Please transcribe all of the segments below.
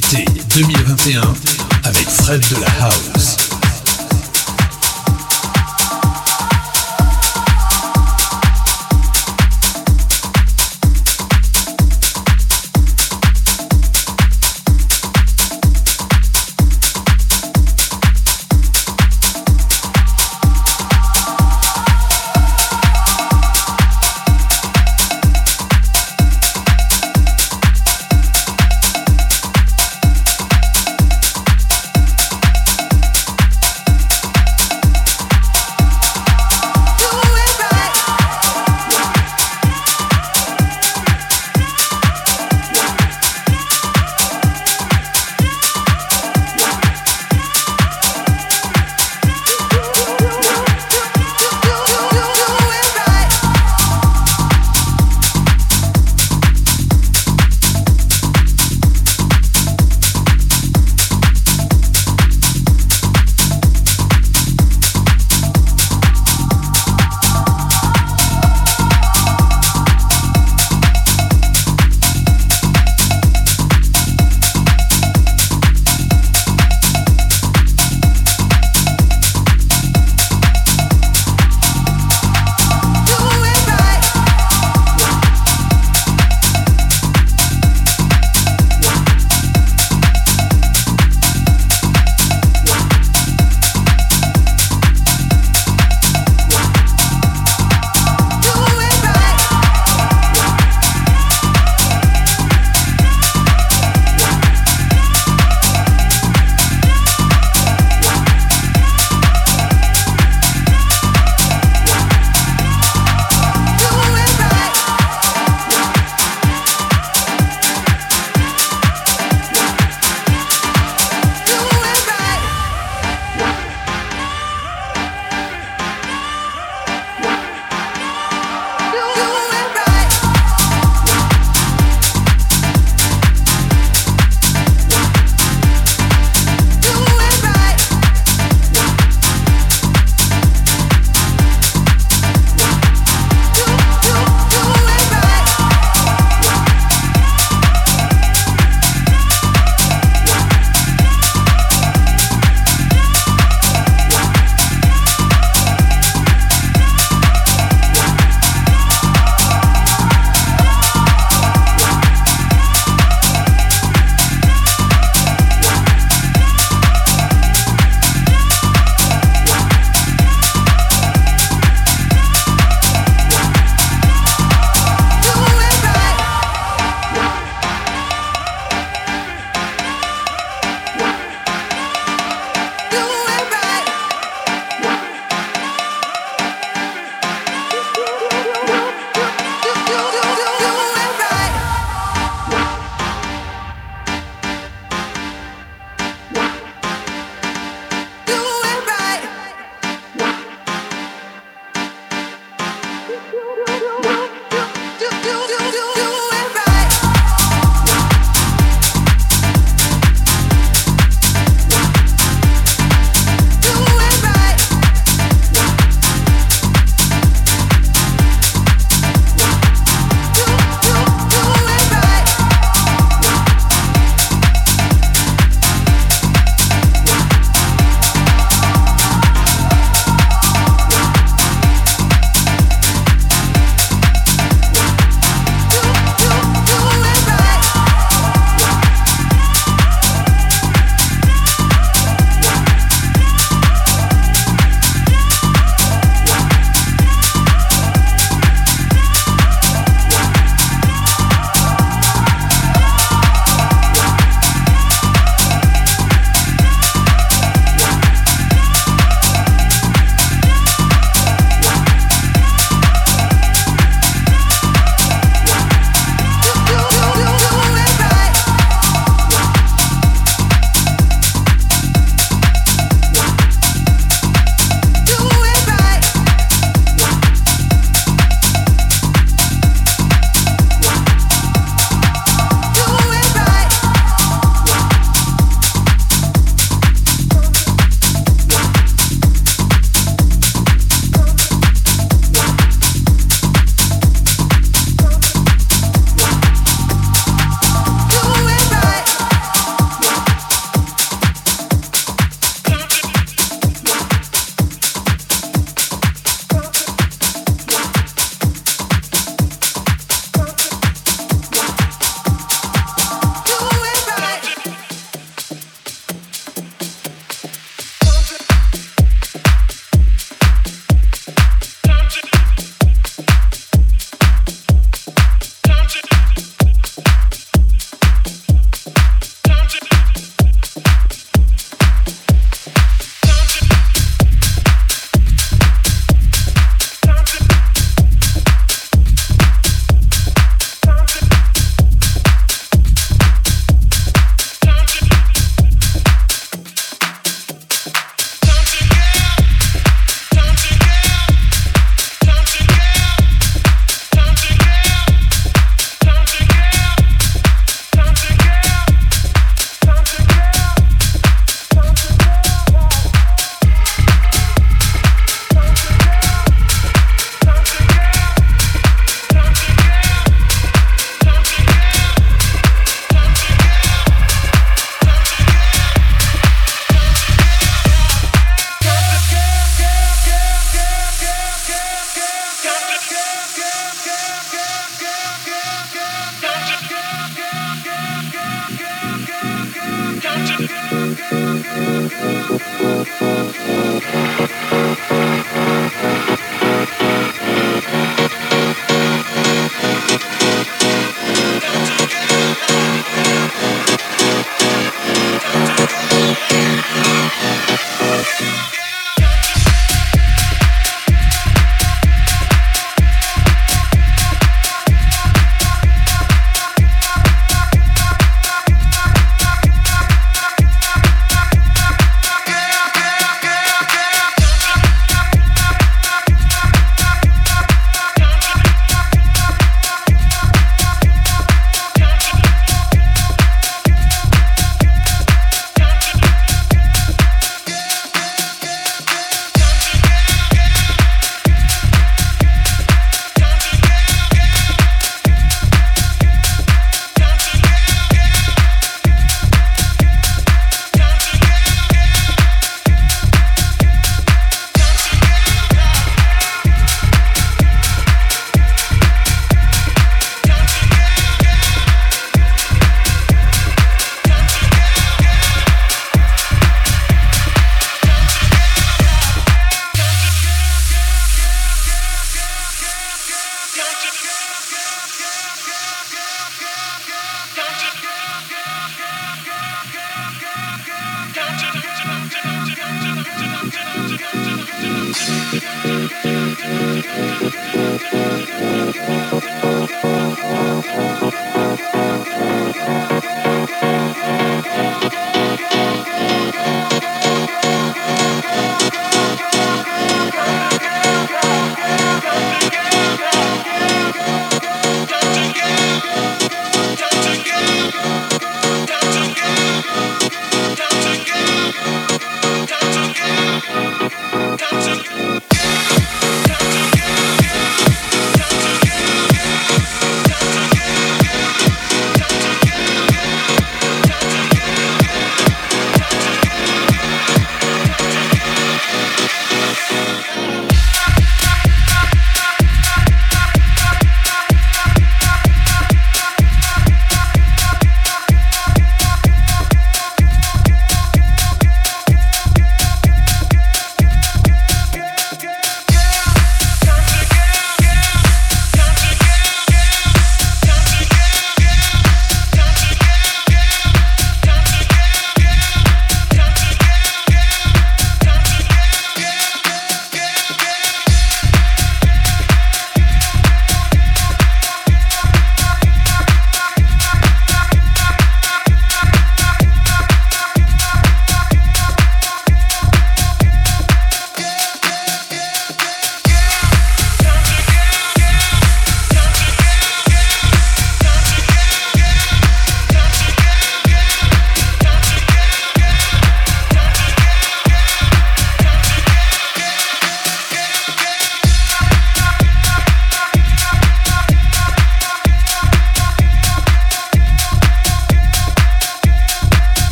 été 2021 avec Fred de la House.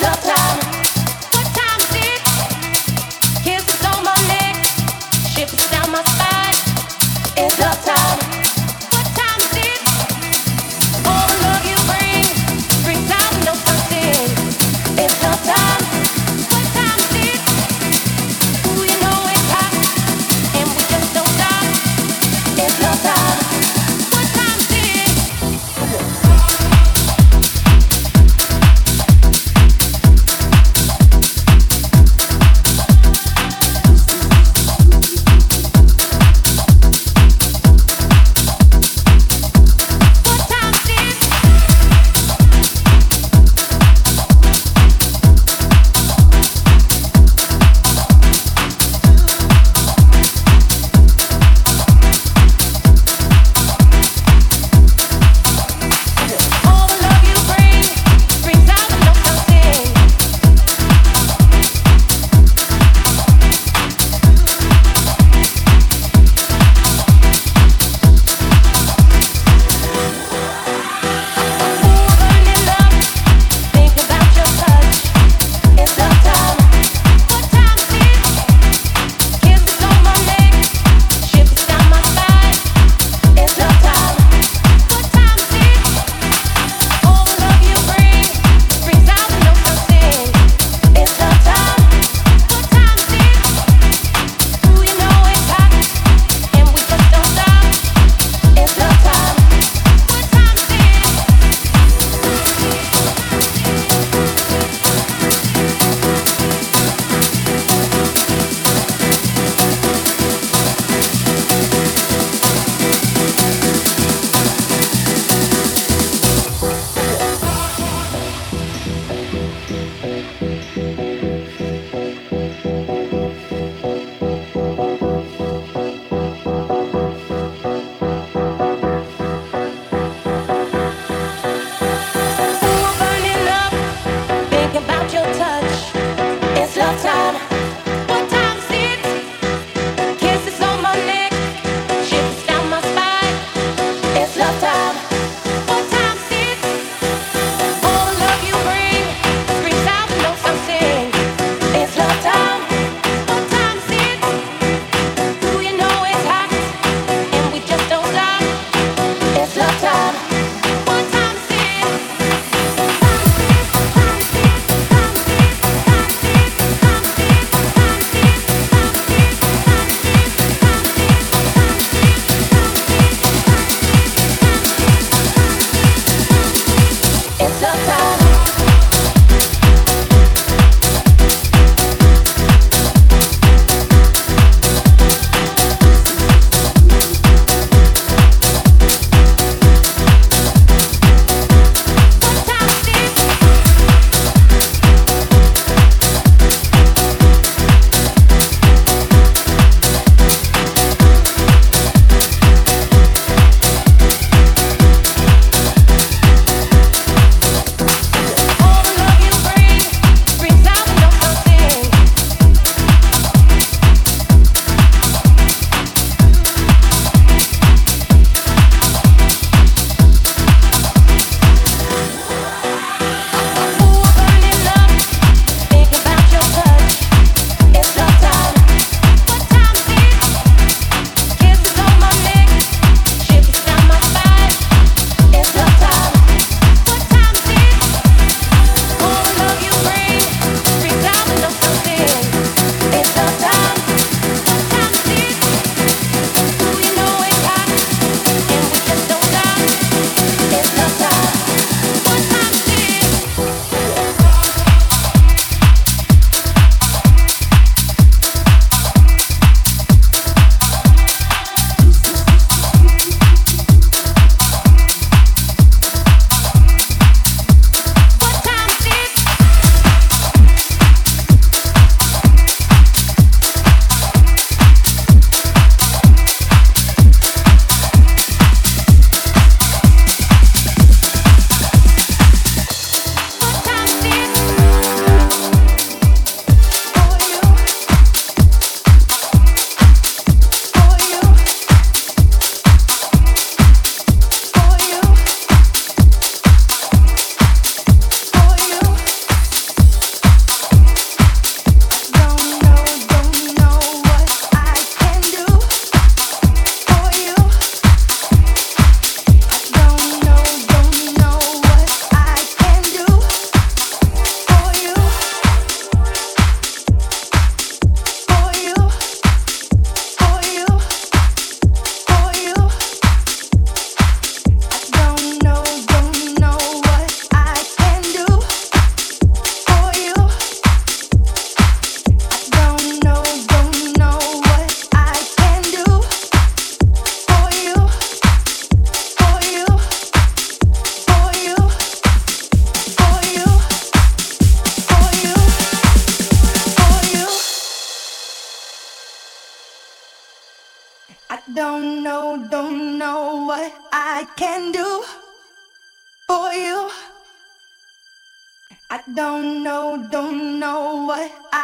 Brings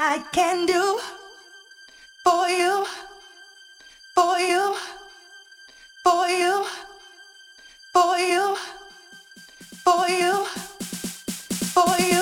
I can do for you, for you, for you, for you, for you, for you,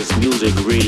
this music really